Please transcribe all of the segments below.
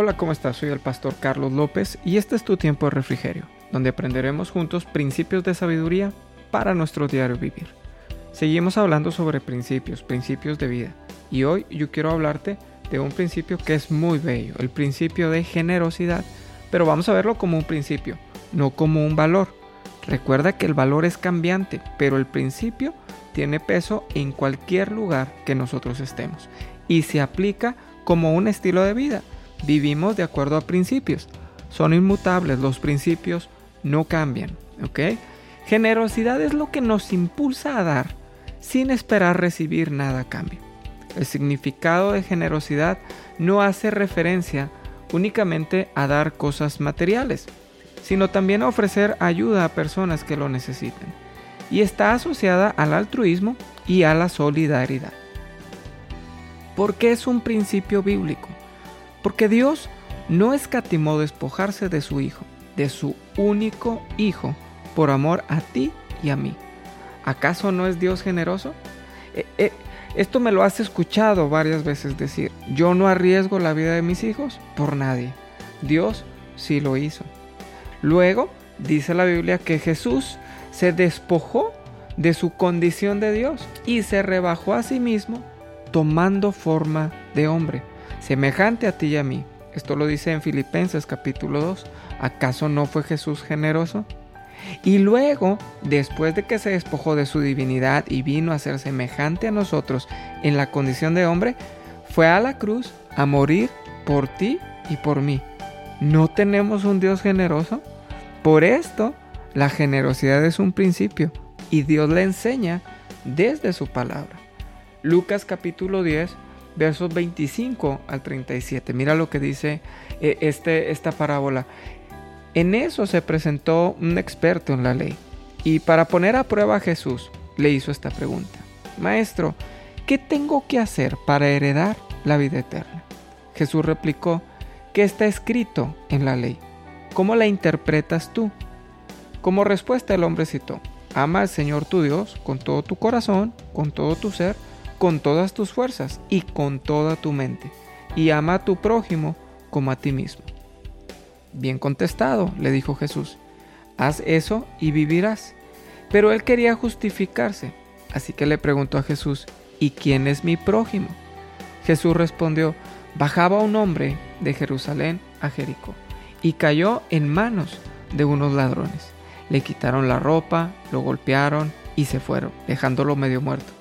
Hola, ¿cómo estás? Soy el pastor Carlos López y este es tu tiempo de refrigerio, donde aprenderemos juntos principios de sabiduría para nuestro diario vivir. Seguimos hablando sobre principios, principios de vida, y hoy yo quiero hablarte de un principio que es muy bello, el principio de generosidad, pero vamos a verlo como un principio, no como un valor. Recuerda que el valor es cambiante, pero el principio tiene peso en cualquier lugar que nosotros estemos y se aplica como un estilo de vida vivimos de acuerdo a principios. Son inmutables, los principios no cambian. ¿Ok? Generosidad es lo que nos impulsa a dar sin esperar recibir nada a cambio. El significado de generosidad no hace referencia únicamente a dar cosas materiales, sino también a ofrecer ayuda a personas que lo necesiten. Y está asociada al altruismo y a la solidaridad. ¿Por qué es un principio bíblico? Porque Dios no escatimó despojarse de su Hijo, de su único Hijo, por amor a ti y a mí. ¿Acaso no es Dios generoso? Eh, eh, esto me lo has escuchado varias veces decir, yo no arriesgo la vida de mis hijos por nadie. Dios sí lo hizo. Luego, dice la Biblia que Jesús se despojó de su condición de Dios y se rebajó a sí mismo tomando forma de hombre semejante a ti y a mí. Esto lo dice en Filipenses capítulo 2. ¿Acaso no fue Jesús generoso? Y luego, después de que se despojó de su divinidad y vino a ser semejante a nosotros en la condición de hombre, fue a la cruz a morir por ti y por mí. ¿No tenemos un Dios generoso? Por esto, la generosidad es un principio y Dios le enseña desde su palabra. Lucas capítulo 10 versos 25 al 37. Mira lo que dice eh, este, esta parábola. En eso se presentó un experto en la ley y para poner a prueba a Jesús le hizo esta pregunta. Maestro, ¿qué tengo que hacer para heredar la vida eterna? Jesús replicó, ¿qué está escrito en la ley? ¿Cómo la interpretas tú? Como respuesta el hombre citó, ama al Señor tu Dios con todo tu corazón, con todo tu ser, con todas tus fuerzas y con toda tu mente, y ama a tu prójimo como a ti mismo. Bien contestado, le dijo Jesús, haz eso y vivirás. Pero él quería justificarse, así que le preguntó a Jesús, ¿y quién es mi prójimo? Jesús respondió, bajaba un hombre de Jerusalén a Jericó, y cayó en manos de unos ladrones. Le quitaron la ropa, lo golpearon y se fueron, dejándolo medio muerto.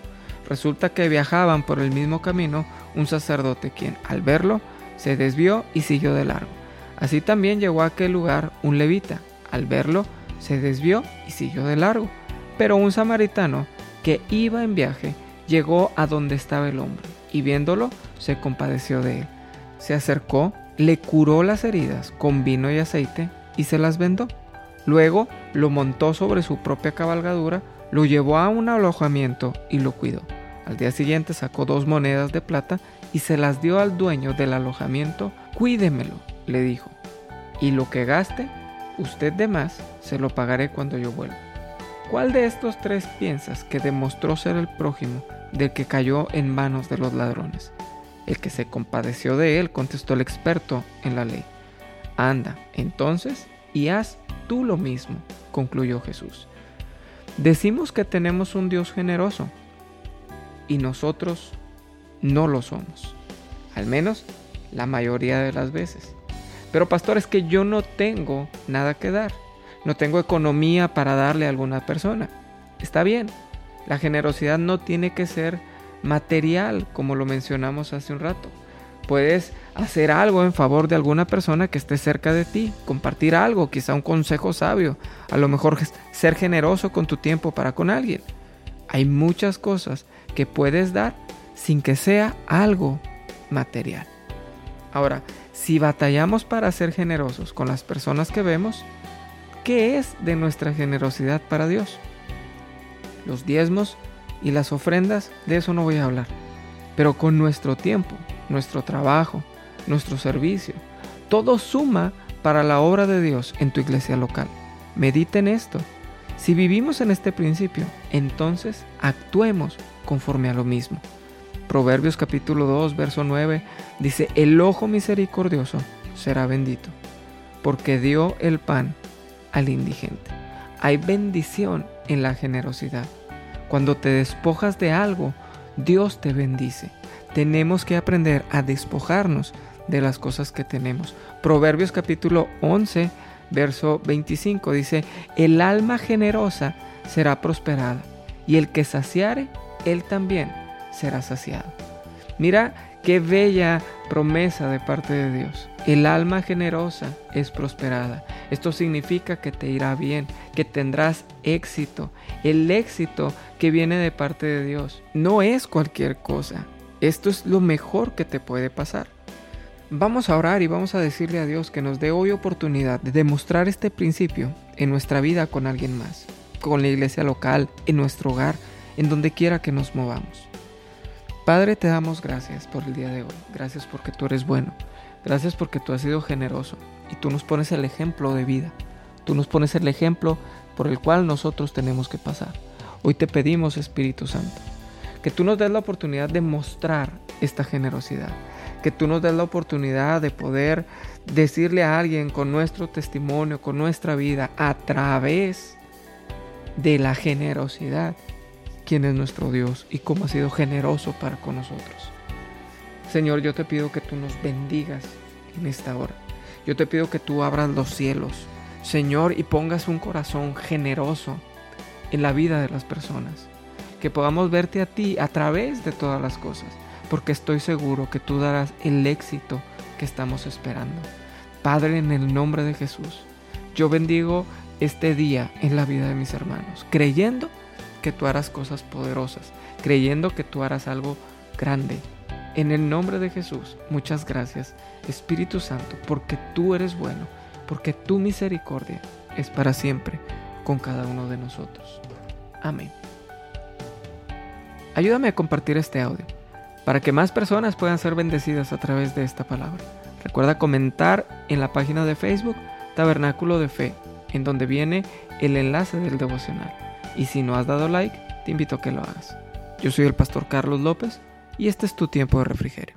Resulta que viajaban por el mismo camino un sacerdote quien, al verlo, se desvió y siguió de largo. Así también llegó a aquel lugar un levita. Al verlo, se desvió y siguió de largo. Pero un samaritano que iba en viaje llegó a donde estaba el hombre y viéndolo se compadeció de él. Se acercó, le curó las heridas con vino y aceite y se las vendó. Luego lo montó sobre su propia cabalgadura, lo llevó a un alojamiento y lo cuidó. Al día siguiente sacó dos monedas de plata y se las dio al dueño del alojamiento. Cuídemelo, le dijo, y lo que gaste, usted de más, se lo pagaré cuando yo vuelva. ¿Cuál de estos tres piensas que demostró ser el prójimo del que cayó en manos de los ladrones? El que se compadeció de él, contestó el experto en la ley. Anda, entonces, y haz tú lo mismo, concluyó Jesús. Decimos que tenemos un Dios generoso, y nosotros no lo somos. Al menos la mayoría de las veces. Pero pastor, es que yo no tengo nada que dar. No tengo economía para darle a alguna persona. Está bien. La generosidad no tiene que ser material, como lo mencionamos hace un rato. Puedes hacer algo en favor de alguna persona que esté cerca de ti, compartir algo, quizá un consejo sabio, a lo mejor ser generoso con tu tiempo para con alguien. Hay muchas cosas que puedes dar sin que sea algo material. Ahora, si batallamos para ser generosos con las personas que vemos, ¿qué es de nuestra generosidad para Dios? Los diezmos y las ofrendas, de eso no voy a hablar. Pero con nuestro tiempo, nuestro trabajo, nuestro servicio, todo suma para la obra de Dios en tu iglesia local. Medita en esto. Si vivimos en este principio, entonces actuemos conforme a lo mismo. Proverbios capítulo 2, verso 9 dice, el ojo misericordioso será bendito, porque dio el pan al indigente. Hay bendición en la generosidad. Cuando te despojas de algo, Dios te bendice. Tenemos que aprender a despojarnos de las cosas que tenemos. Proverbios capítulo 11, verso 25 dice, el alma generosa será prosperada y el que saciare, él también será saciado. Mira qué bella promesa de parte de Dios. El alma generosa es prosperada. Esto significa que te irá bien, que tendrás éxito. El éxito que viene de parte de Dios no es cualquier cosa. Esto es lo mejor que te puede pasar. Vamos a orar y vamos a decirle a Dios que nos dé hoy oportunidad de demostrar este principio en nuestra vida con alguien más, con la iglesia local, en nuestro hogar, en donde quiera que nos movamos. Padre, te damos gracias por el día de hoy. Gracias porque tú eres bueno. Gracias porque tú has sido generoso y tú nos pones el ejemplo de vida. Tú nos pones el ejemplo por el cual nosotros tenemos que pasar. Hoy te pedimos, Espíritu Santo, que tú nos des la oportunidad de mostrar esta generosidad. Que tú nos des la oportunidad de poder decirle a alguien con nuestro testimonio, con nuestra vida, a través de la generosidad, quién es nuestro Dios y cómo ha sido generoso para con nosotros. Señor, yo te pido que tú nos bendigas en esta hora. Yo te pido que tú abras los cielos, Señor, y pongas un corazón generoso en la vida de las personas. Que podamos verte a ti a través de todas las cosas, porque estoy seguro que tú darás el éxito que estamos esperando. Padre, en el nombre de Jesús, yo bendigo este día en la vida de mis hermanos, creyendo que tú harás cosas poderosas, creyendo que tú harás algo grande. En el nombre de Jesús, muchas gracias, Espíritu Santo, porque tú eres bueno, porque tu misericordia es para siempre con cada uno de nosotros. Amén. Ayúdame a compartir este audio para que más personas puedan ser bendecidas a través de esta palabra. Recuerda comentar en la página de Facebook Tabernáculo de Fe, en donde viene el enlace del devocional. Y si no has dado like, te invito a que lo hagas. Yo soy el pastor Carlos López y este es tu tiempo de refrigerio.